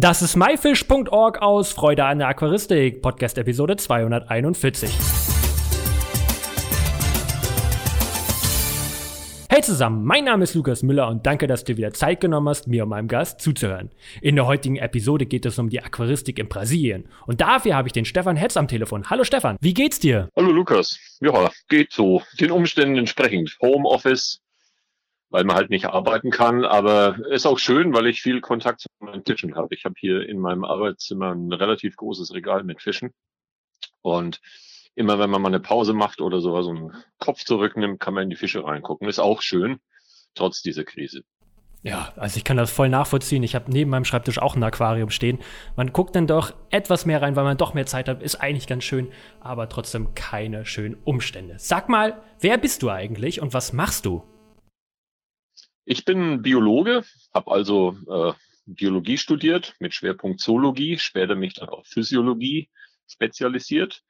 Das ist myfish.org aus Freude an der Aquaristik, Podcast Episode 241. Hey zusammen, mein Name ist Lukas Müller und danke, dass du wieder Zeit genommen hast, mir und meinem Gast zuzuhören. In der heutigen Episode geht es um die Aquaristik in Brasilien. Und dafür habe ich den Stefan Hetz am Telefon. Hallo Stefan, wie geht's dir? Hallo Lukas. Ja, geht so. Den Umständen entsprechend. Homeoffice, weil man halt nicht arbeiten kann. Aber ist auch schön, weil ich viel Kontakt zu meinen Fischen habe. Ich habe hier in meinem Arbeitszimmer ein relativ großes Regal mit Fischen. Und immer wenn man mal eine Pause macht oder so, so einen Kopf zurücknimmt, kann man in die Fische reingucken. Ist auch schön, trotz dieser Krise. Ja, also ich kann das voll nachvollziehen. Ich habe neben meinem Schreibtisch auch ein Aquarium stehen. Man guckt dann doch etwas mehr rein, weil man doch mehr Zeit hat. Ist eigentlich ganz schön, aber trotzdem keine schönen Umstände. Sag mal, wer bist du eigentlich und was machst du? Ich bin Biologe, habe also äh, Biologie studiert mit Schwerpunkt Zoologie, später mich dann auf Physiologie spezialisiert.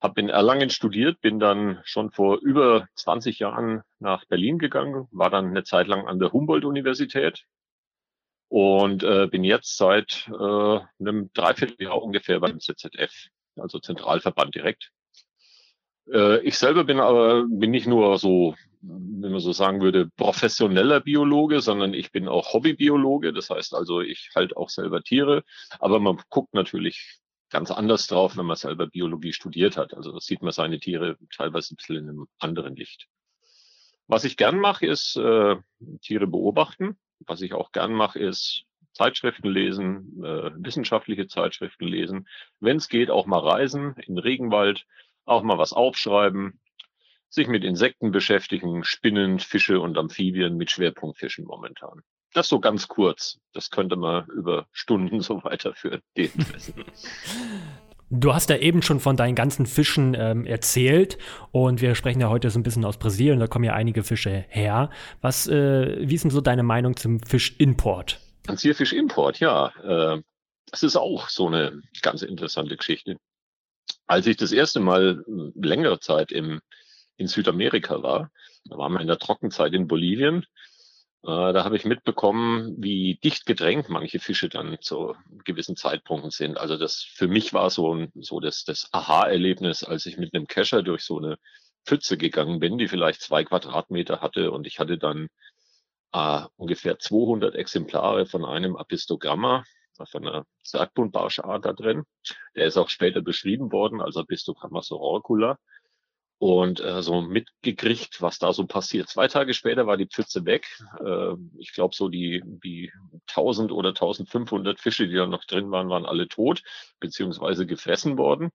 Habe in Erlangen studiert, bin dann schon vor über 20 Jahren nach Berlin gegangen, war dann eine Zeit lang an der Humboldt-Universität und äh, bin jetzt seit äh, einem Dreivierteljahr ungefähr beim ZZF, also Zentralverband direkt. Äh, ich selber bin aber bin nicht nur so wenn man so sagen würde, professioneller Biologe, sondern ich bin auch Hobbybiologe. Das heißt also, ich halte auch selber Tiere. Aber man guckt natürlich ganz anders drauf, wenn man selber Biologie studiert hat. Also sieht man seine Tiere teilweise ein bisschen in einem anderen Licht. Was ich gern mache, ist äh, Tiere beobachten. Was ich auch gern mache, ist Zeitschriften lesen, äh, wissenschaftliche Zeitschriften lesen. Wenn es geht, auch mal reisen in den Regenwald, auch mal was aufschreiben, sich mit Insekten beschäftigen, Spinnen, Fische und Amphibien mit Schwerpunktfischen momentan. Das so ganz kurz. Das könnte man über Stunden so weiterführen. Du hast ja eben schon von deinen ganzen Fischen ähm, erzählt und wir sprechen ja heute so ein bisschen aus Brasilien, da kommen ja einige Fische her. Was, äh, wie ist denn so deine Meinung zum Fischimport? Zum Zierfischimport, ja. Äh, das ist auch so eine ganz interessante Geschichte. Als ich das erste Mal äh, längere Zeit im in Südamerika war. Da waren wir in der Trockenzeit in Bolivien. Äh, da habe ich mitbekommen, wie dicht gedrängt manche Fische dann zu gewissen Zeitpunkten sind. Also das für mich war so, ein, so das, das Aha-Erlebnis, als ich mit einem Kescher durch so eine Pfütze gegangen bin, die vielleicht zwei Quadratmeter hatte und ich hatte dann äh, ungefähr 200 Exemplare von einem Apistogramma, von einer Sargbundbarschart da drin. Der ist auch später beschrieben worden als Apistogramma sororicula und äh, so mitgekriegt, was da so passiert. Zwei Tage später war die Pfütze weg. Äh, ich glaube, so die, die 1000 oder 1500 Fische, die da noch drin waren, waren alle tot beziehungsweise gefressen worden.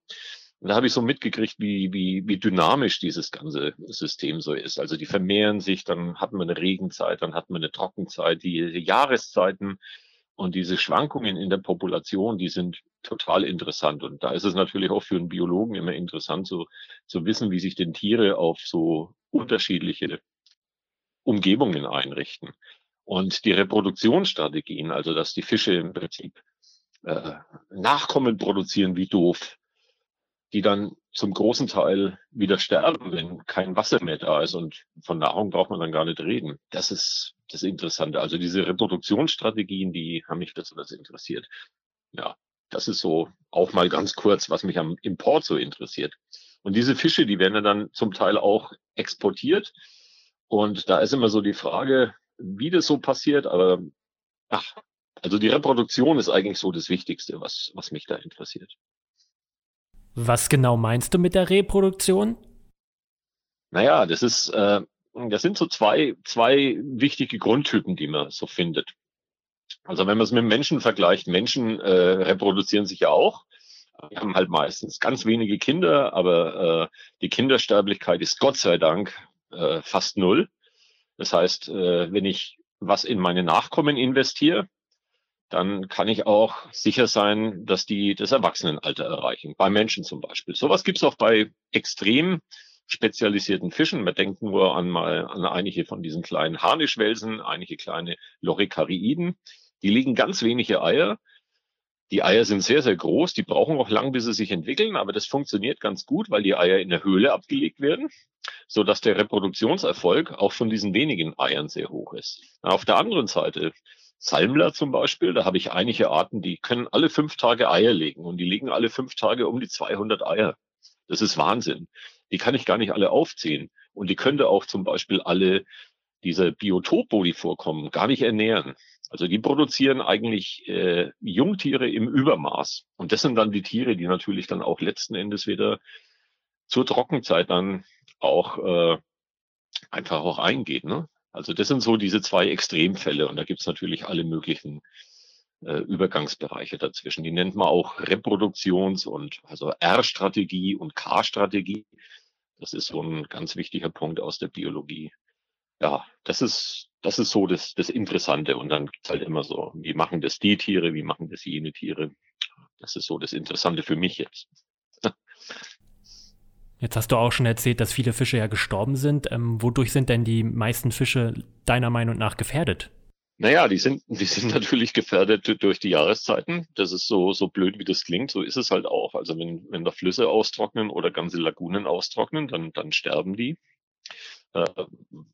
Und da habe ich so mitgekriegt, wie, wie, wie dynamisch dieses ganze System so ist. Also die vermehren sich, dann hatten wir eine Regenzeit, dann hatten wir eine Trockenzeit, die Jahreszeiten und diese Schwankungen in der Population, die sind total interessant. Und da ist es natürlich auch für einen Biologen immer interessant, so zu wissen, wie sich denn Tiere auf so unterschiedliche Umgebungen einrichten. Und die Reproduktionsstrategien, also dass die Fische im Prinzip äh, Nachkommen produzieren wie doof, die dann zum großen Teil wieder sterben, wenn kein Wasser mehr da ist. Und von Nahrung braucht man dann gar nicht reden. Das ist das Interessante. Also diese Reproduktionsstrategien, die haben mich besonders interessiert. Ja, das ist so auch mal ganz kurz, was mich am Import so interessiert. Und diese Fische, die werden dann zum Teil auch exportiert. Und da ist immer so die Frage, wie das so passiert. Aber ach, also die Reproduktion ist eigentlich so das Wichtigste, was, was mich da interessiert. Was genau meinst du mit der Reproduktion? Naja, das ist, äh, das sind so zwei, zwei wichtige Grundtypen, die man so findet. Also wenn man es mit Menschen vergleicht, Menschen äh, reproduzieren sich ja auch. Wir haben halt meistens ganz wenige Kinder, aber äh, die Kindersterblichkeit ist Gott sei Dank äh, fast null. Das heißt, äh, wenn ich was in meine Nachkommen investiere, dann kann ich auch sicher sein, dass die das Erwachsenenalter erreichen. Bei Menschen zum Beispiel. Sowas gibt's auch bei extrem spezialisierten Fischen. Man denkt nur an mal an einige von diesen kleinen Harnischwelsen, einige kleine Loricariiden. Die legen ganz wenige Eier. Die Eier sind sehr, sehr groß. Die brauchen auch lang, bis sie sich entwickeln. Aber das funktioniert ganz gut, weil die Eier in der Höhle abgelegt werden, so dass der Reproduktionserfolg auch von diesen wenigen Eiern sehr hoch ist. Auf der anderen Seite Salmler zum Beispiel, da habe ich einige Arten, die können alle fünf Tage Eier legen und die legen alle fünf Tage um die 200 Eier. Das ist Wahnsinn. Die kann ich gar nicht alle aufziehen. Und die könnte auch zum Beispiel alle diese Biotop, wo die vorkommen, gar nicht ernähren. Also die produzieren eigentlich äh, Jungtiere im Übermaß. Und das sind dann die Tiere, die natürlich dann auch letzten Endes wieder zur Trockenzeit dann auch äh, einfach auch eingehen. Ne? Also das sind so diese zwei Extremfälle und da gibt's natürlich alle möglichen äh, Übergangsbereiche dazwischen. Die nennt man auch Reproduktions- und also R-Strategie und K-Strategie. Das ist so ein ganz wichtiger Punkt aus der Biologie. Ja, das ist, das ist so das, das Interessante. Und dann gibt's halt immer so, wie machen das die Tiere, wie machen das jene Tiere. Das ist so das Interessante für mich jetzt. Jetzt hast du auch schon erzählt, dass viele Fische ja gestorben sind. Ähm, wodurch sind denn die meisten Fische deiner Meinung nach gefährdet? Naja, die sind, die sind natürlich gefährdet durch die Jahreszeiten. Das ist so, so blöd, wie das klingt. So ist es halt auch. Also wenn, wenn da Flüsse austrocknen oder ganze Lagunen austrocknen, dann, dann sterben die. Äh,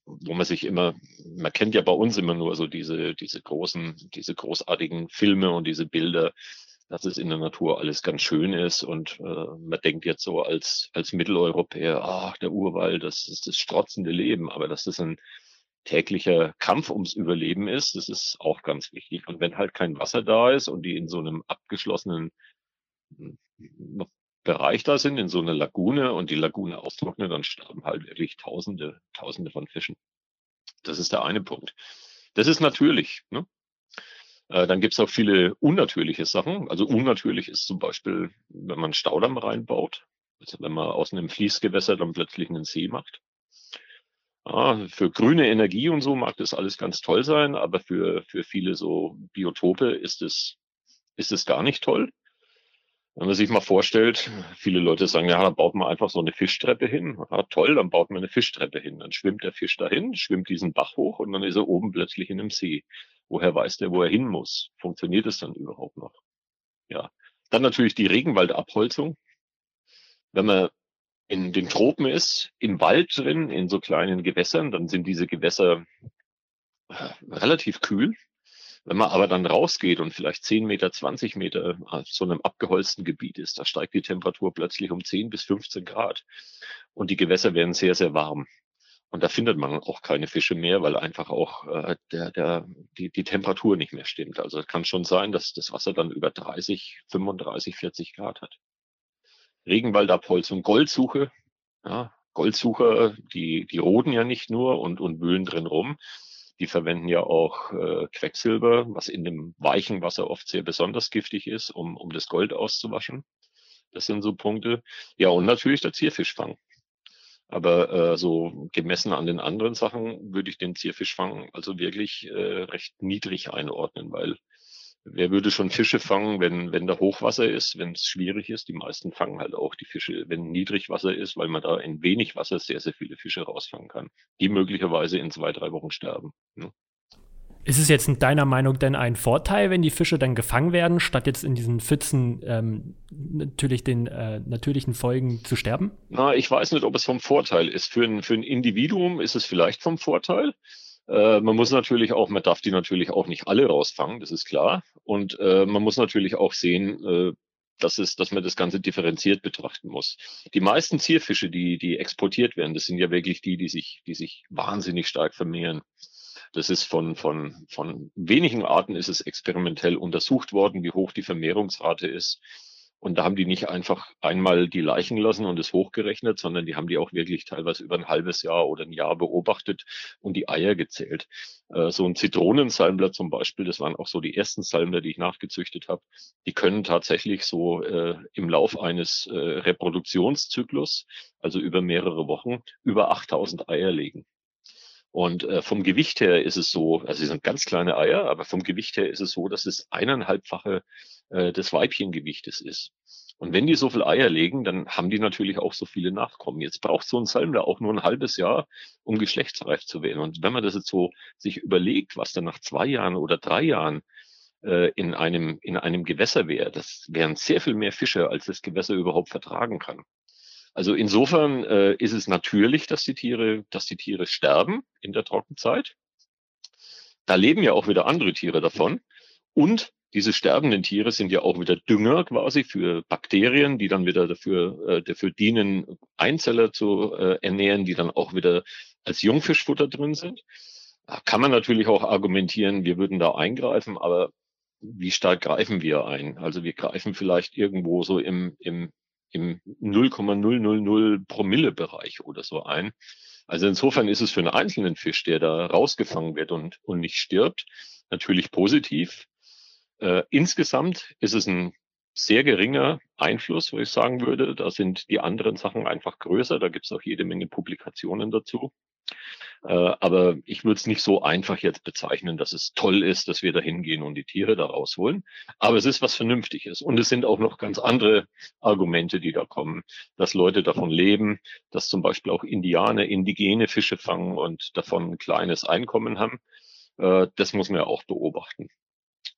wo man sich immer, man kennt ja bei uns immer nur so diese, diese großen, diese großartigen Filme und diese Bilder, dass es in der Natur alles ganz schön ist und äh, man denkt jetzt so als, als Mitteleuropäer, ach, der Urwald, das ist das strotzende Leben, aber dass das ein täglicher Kampf ums Überleben ist, das ist auch ganz wichtig. Und wenn halt kein Wasser da ist und die in so einem abgeschlossenen Bereich da sind, in so einer Lagune und die Lagune austrocknet, dann sterben halt wirklich Tausende, Tausende von Fischen. Das ist der eine Punkt. Das ist natürlich. Ne? Äh, dann gibt es auch viele unnatürliche Sachen. Also unnatürlich ist zum Beispiel, wenn man Staudamm reinbaut, also wenn man aus einem Fließgewässer dann plötzlich einen See macht. Ja, für grüne Energie und so mag das alles ganz toll sein, aber für, für viele so Biotope ist es, ist es gar nicht toll. Wenn man sich mal vorstellt, viele Leute sagen, ja, dann baut man einfach so eine Fischtreppe hin. Ja, toll, dann baut man eine Fischtreppe hin. Dann schwimmt der Fisch dahin, schwimmt diesen Bach hoch und dann ist er oben plötzlich in einem See. Woher weiß der, wo er hin muss? Funktioniert es dann überhaupt noch? Ja. Dann natürlich die Regenwaldabholzung. Wenn man in den Tropen ist, im Wald drin, in so kleinen Gewässern, dann sind diese Gewässer äh, relativ kühl. Wenn man aber dann rausgeht und vielleicht 10 Meter, 20 Meter auf so einem abgeholzten Gebiet ist, da steigt die Temperatur plötzlich um 10 bis 15 Grad. Und die Gewässer werden sehr, sehr warm. Und da findet man auch keine Fische mehr, weil einfach auch äh, der, der, die, die Temperatur nicht mehr stimmt. Also es kann schon sein, dass das Wasser dann über 30, 35, 40 Grad hat. Regenwaldabholzung, Goldsuche. Ja, Goldsucher, die, die roden ja nicht nur und, und wühlen drin rum. Die verwenden ja auch äh, Quecksilber, was in dem weichen Wasser oft sehr besonders giftig ist, um, um das Gold auszuwaschen. Das sind so Punkte. Ja, und natürlich der Zierfischfang. Aber äh, so gemessen an den anderen Sachen würde ich den Zierfischfang also wirklich äh, recht niedrig einordnen, weil wer würde schon Fische fangen, wenn, wenn da Hochwasser ist, wenn es schwierig ist? Die meisten fangen halt auch die Fische, wenn Niedrigwasser ist, weil man da in wenig Wasser sehr, sehr viele Fische rausfangen kann, die möglicherweise in zwei, drei Wochen sterben. Ne? Ist es jetzt in deiner Meinung denn ein Vorteil, wenn die Fische dann gefangen werden, statt jetzt in diesen Pfützen ähm, natürlich den äh, natürlichen Folgen zu sterben? Na, ich weiß nicht, ob es vom Vorteil ist. Für ein, für ein Individuum ist es vielleicht vom Vorteil. Äh, man muss natürlich auch, man darf die natürlich auch nicht alle rausfangen, das ist klar. Und äh, man muss natürlich auch sehen, äh, dass, es, dass man das Ganze differenziert betrachten muss. Die meisten Zierfische, die, die exportiert werden, das sind ja wirklich die, die sich, die sich wahnsinnig stark vermehren. Das ist von, von, von wenigen Arten ist es experimentell untersucht worden, wie hoch die Vermehrungsrate ist. Und da haben die nicht einfach einmal die Leichen lassen und es hochgerechnet, sondern die haben die auch wirklich teilweise über ein halbes Jahr oder ein Jahr beobachtet und die Eier gezählt. Äh, so ein Zitronensalmler zum Beispiel, das waren auch so die ersten Salmler, die ich nachgezüchtet habe, die können tatsächlich so äh, im Lauf eines äh, Reproduktionszyklus, also über mehrere Wochen, über 8000 Eier legen. Und äh, vom Gewicht her ist es so, also sie sind ganz kleine Eier, aber vom Gewicht her ist es so, dass es eineinhalbfache äh, des Weibchengewichtes ist. Und wenn die so viel Eier legen, dann haben die natürlich auch so viele Nachkommen. Jetzt braucht so ein Salmler auch nur ein halbes Jahr, um geschlechtsreif zu werden. Und wenn man das jetzt so sich überlegt, was dann nach zwei Jahren oder drei Jahren äh, in einem, in einem Gewässer wäre, das wären sehr viel mehr Fische, als das Gewässer überhaupt vertragen kann. Also insofern äh, ist es natürlich, dass die Tiere, dass die Tiere sterben in der Trockenzeit. da leben ja auch wieder andere Tiere davon. Und diese sterbenden Tiere sind ja auch wieder Dünger quasi für Bakterien, die dann wieder dafür, äh, dafür dienen, Einzeller zu äh, ernähren, die dann auch wieder als Jungfischfutter drin sind. Da kann man natürlich auch argumentieren, wir würden da eingreifen, aber wie stark greifen wir ein? Also wir greifen vielleicht irgendwo so im, im, im 0,000 Promille-Bereich oder so ein. Also insofern ist es für einen einzelnen Fisch, der da rausgefangen wird und, und nicht stirbt, natürlich positiv. Äh, insgesamt ist es ein sehr geringer Einfluss, wo ich sagen würde. Da sind die anderen Sachen einfach größer. Da gibt es auch jede Menge Publikationen dazu. Äh, aber ich würde es nicht so einfach jetzt bezeichnen, dass es toll ist, dass wir da hingehen und die Tiere da rausholen. Aber es ist was Vernünftiges. Und es sind auch noch ganz andere Argumente, die da kommen, dass Leute davon leben, dass zum Beispiel auch Indianer indigene Fische fangen und davon ein kleines Einkommen haben. Äh, das muss man ja auch beobachten.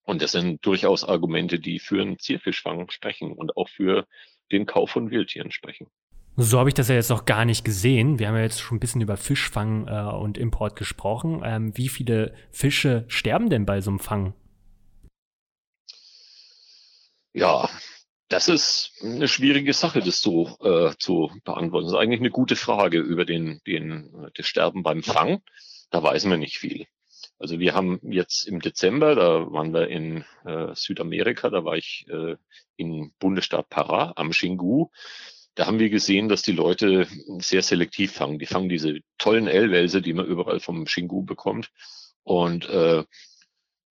Und das sind durchaus Argumente, die für einen Zierfischfang sprechen und auch für den Kauf von Wildtieren sprechen. So habe ich das ja jetzt noch gar nicht gesehen. Wir haben ja jetzt schon ein bisschen über Fischfang äh, und Import gesprochen. Ähm, wie viele Fische sterben denn bei so einem Fang? Ja, das ist eine schwierige Sache, das so äh, zu beantworten. Das ist eigentlich eine gute Frage über den, den, das Sterben beim Fang. Da weiß man nicht viel. Also wir haben jetzt im Dezember, da waren wir in äh, Südamerika, da war ich äh, im Bundesstaat Pará am Xingu. Da haben wir gesehen, dass die Leute sehr selektiv fangen. Die fangen diese tollen L-Wälse, die man überall vom Xingu bekommt. Und äh,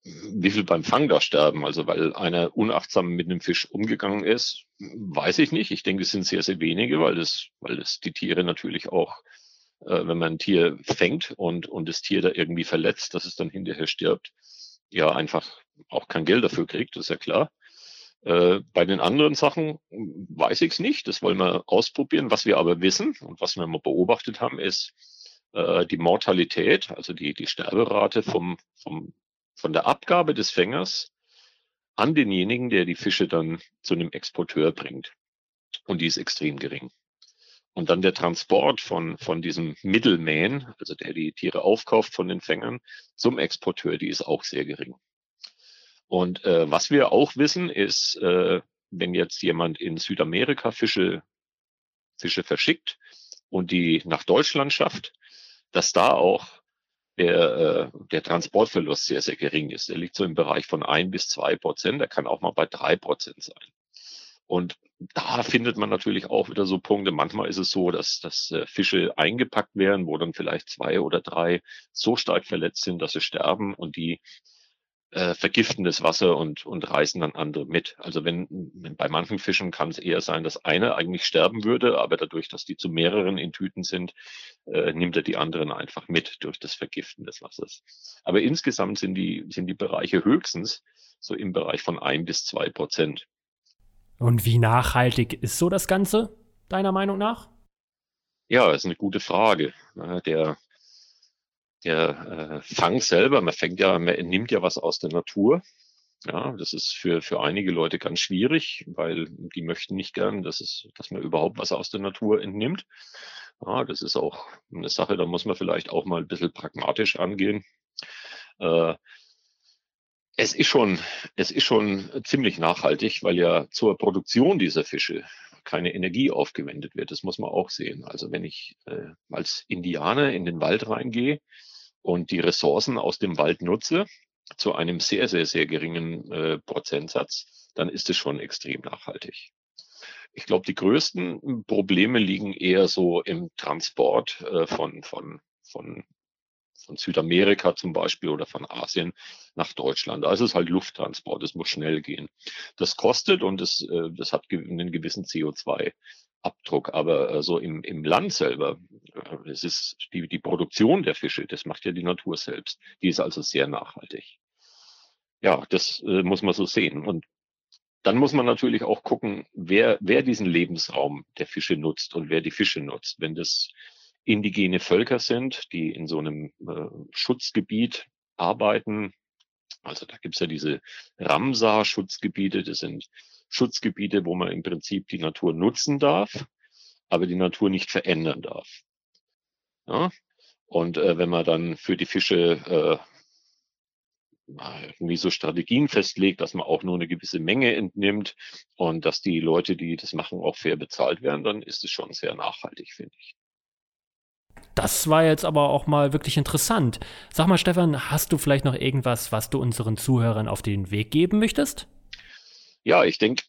wie viel beim Fang da sterben, also weil einer unachtsam mit einem Fisch umgegangen ist, weiß ich nicht. Ich denke, es sind sehr, sehr wenige, weil das, weil das die Tiere natürlich auch äh, wenn man ein Tier fängt und, und das Tier da irgendwie verletzt, dass es dann hinterher stirbt, ja einfach auch kein Geld dafür kriegt, das ist ja klar. Äh, bei den anderen Sachen weiß ich es nicht, das wollen wir ausprobieren. Was wir aber wissen und was wir mal beobachtet haben, ist äh, die Mortalität, also die, die Sterberate vom, vom, von der Abgabe des Fängers an denjenigen, der die Fische dann zu einem Exporteur bringt. Und die ist extrem gering. Und dann der Transport von, von diesem Middleman, also der die Tiere aufkauft von den Fängern, zum Exporteur, die ist auch sehr gering. Und äh, was wir auch wissen, ist, äh, wenn jetzt jemand in Südamerika Fische, Fische verschickt und die nach Deutschland schafft, dass da auch der, äh, der Transportverlust sehr, sehr gering ist. Der liegt so im Bereich von ein bis zwei Prozent. Der kann auch mal bei drei Prozent sein. Und da findet man natürlich auch wieder so Punkte. Manchmal ist es so, dass, dass äh, Fische eingepackt werden, wo dann vielleicht zwei oder drei so stark verletzt sind, dass sie sterben und die äh, vergiften das Wasser und, und reißen dann andere mit. Also wenn, wenn bei manchen Fischen kann es eher sein, dass einer eigentlich sterben würde, aber dadurch, dass die zu mehreren in Tüten sind, äh, nimmt er die anderen einfach mit durch das Vergiften des Wassers. Aber insgesamt sind die, sind die Bereiche höchstens so im Bereich von ein bis zwei Prozent. Und wie nachhaltig ist so das Ganze, deiner Meinung nach? Ja, das ist eine gute Frage. Der, der äh, Fang selber, man fängt ja, man nimmt ja was aus der Natur. Ja, das ist für, für einige Leute ganz schwierig, weil die möchten nicht gern, dass, es, dass man überhaupt was aus der Natur entnimmt. Ja, das ist auch eine Sache, da muss man vielleicht auch mal ein bisschen pragmatisch angehen. Äh, es ist schon, es ist schon ziemlich nachhaltig, weil ja zur Produktion dieser Fische keine Energie aufgewendet wird. Das muss man auch sehen. Also wenn ich äh, als Indianer in den Wald reingehe und die Ressourcen aus dem Wald nutze, zu einem sehr, sehr, sehr geringen äh, Prozentsatz, dann ist es schon extrem nachhaltig. Ich glaube, die größten Probleme liegen eher so im Transport äh, von, von, von von Südamerika zum Beispiel oder von Asien nach Deutschland. Es ist halt Lufttransport, es muss schnell gehen. Das kostet und das, äh, das hat einen gewissen CO2-Abdruck. Aber äh, so im, im Land selber, äh, es ist die, die Produktion der Fische, das macht ja die Natur selbst. Die ist also sehr nachhaltig. Ja, das muss man so sehen. Und dann muss man natürlich auch gucken, wer, wer diesen Lebensraum der Fische nutzt und wer die Fische nutzt. Wenn das indigene Völker sind, die in so einem äh, Schutzgebiet arbeiten. Also da gibt's ja diese Ramsar-Schutzgebiete, das sind Schutzgebiete, wo man im Prinzip die Natur nutzen darf, aber die Natur nicht verändern darf. Ja? Und äh, wenn man dann für die Fische äh, irgendwie so Strategien festlegt, dass man auch nur eine gewisse Menge entnimmt und dass die Leute, die das machen, auch fair bezahlt werden, dann ist es schon sehr nachhaltig, finde ich. Das war jetzt aber auch mal wirklich interessant. Sag mal, Stefan, hast du vielleicht noch irgendwas, was du unseren Zuhörern auf den Weg geben möchtest? Ja, ich denke,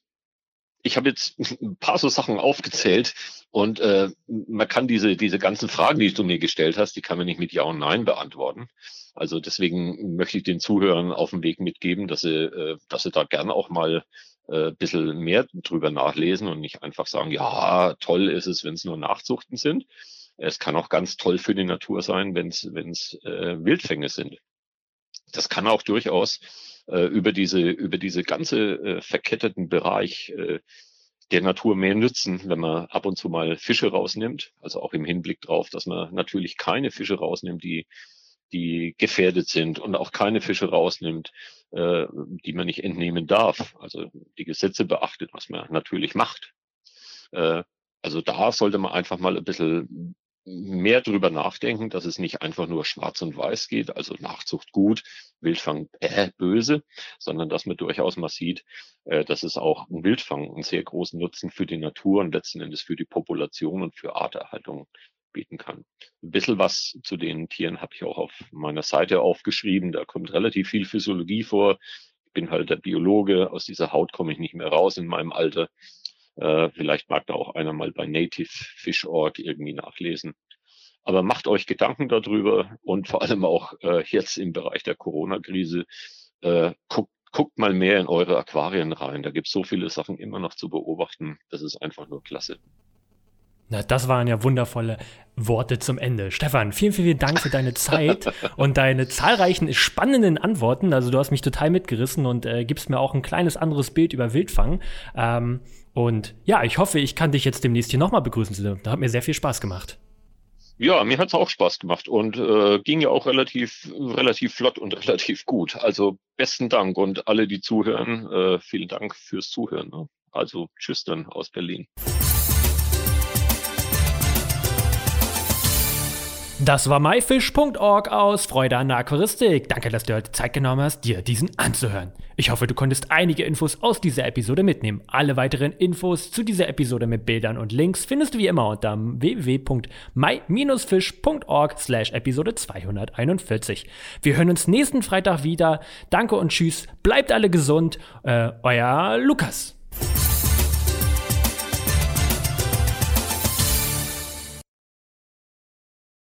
ich habe jetzt ein paar so Sachen aufgezählt und äh, man kann diese, diese ganzen Fragen, die du mir gestellt hast, die kann man nicht mit Ja und Nein beantworten. Also deswegen möchte ich den Zuhörern auf den Weg mitgeben, dass sie, äh, dass sie da gerne auch mal äh, ein bisschen mehr drüber nachlesen und nicht einfach sagen, ja, toll ist es, wenn es nur Nachzuchten sind. Es kann auch ganz toll für die Natur sein, wenn es äh, Wildfänge sind. Das kann auch durchaus äh, über diese über diese ganze äh, verketteten Bereich äh, der Natur mehr nützen, wenn man ab und zu mal Fische rausnimmt. Also auch im Hinblick drauf, dass man natürlich keine Fische rausnimmt, die die gefährdet sind und auch keine Fische rausnimmt, äh, die man nicht entnehmen darf. Also die Gesetze beachtet, was man natürlich macht. Äh, also da sollte man einfach mal ein bisschen mehr drüber nachdenken, dass es nicht einfach nur schwarz und weiß geht, also Nachzucht gut, Wildfang äh, böse, sondern dass man durchaus mal sieht, äh, dass es auch ein Wildfang einen sehr großen Nutzen für die Natur und letzten Endes für die Population und für Arterhaltung bieten kann. Ein bisschen was zu den Tieren habe ich auch auf meiner Seite aufgeschrieben. Da kommt relativ viel Physiologie vor. Ich bin halt der Biologe. Aus dieser Haut komme ich nicht mehr raus in meinem Alter. Äh, vielleicht mag da auch einer mal bei Native Fish Org irgendwie nachlesen. Aber macht euch Gedanken darüber und vor allem auch äh, jetzt im Bereich der Corona-Krise, äh, guckt, guckt mal mehr in eure Aquarien rein. Da gibt es so viele Sachen immer noch zu beobachten. Das ist einfach nur klasse. Na, das waren ja wundervolle Worte zum Ende. Stefan, vielen, vielen Dank für deine Zeit und deine zahlreichen spannenden Antworten. Also du hast mich total mitgerissen und äh, gibst mir auch ein kleines anderes Bild über Wildfang. Ähm, und ja, ich hoffe, ich kann dich jetzt demnächst hier nochmal begrüßen. Da hat mir sehr viel Spaß gemacht. Ja, mir hat es auch Spaß gemacht und äh, ging ja auch relativ, relativ flott und relativ gut. Also besten Dank und alle, die zuhören, äh, vielen Dank fürs Zuhören. Ne? Also tschüss dann aus Berlin. Das war myfish.org aus Freude an der Aquaristik. Danke, dass du heute Zeit genommen hast, dir diesen anzuhören. Ich hoffe, du konntest einige Infos aus dieser Episode mitnehmen. Alle weiteren Infos zu dieser Episode mit Bildern und Links findest du wie immer unter www.my-fish.org slash Episode 241. Wir hören uns nächsten Freitag wieder. Danke und tschüss. Bleibt alle gesund. Äh, euer Lukas.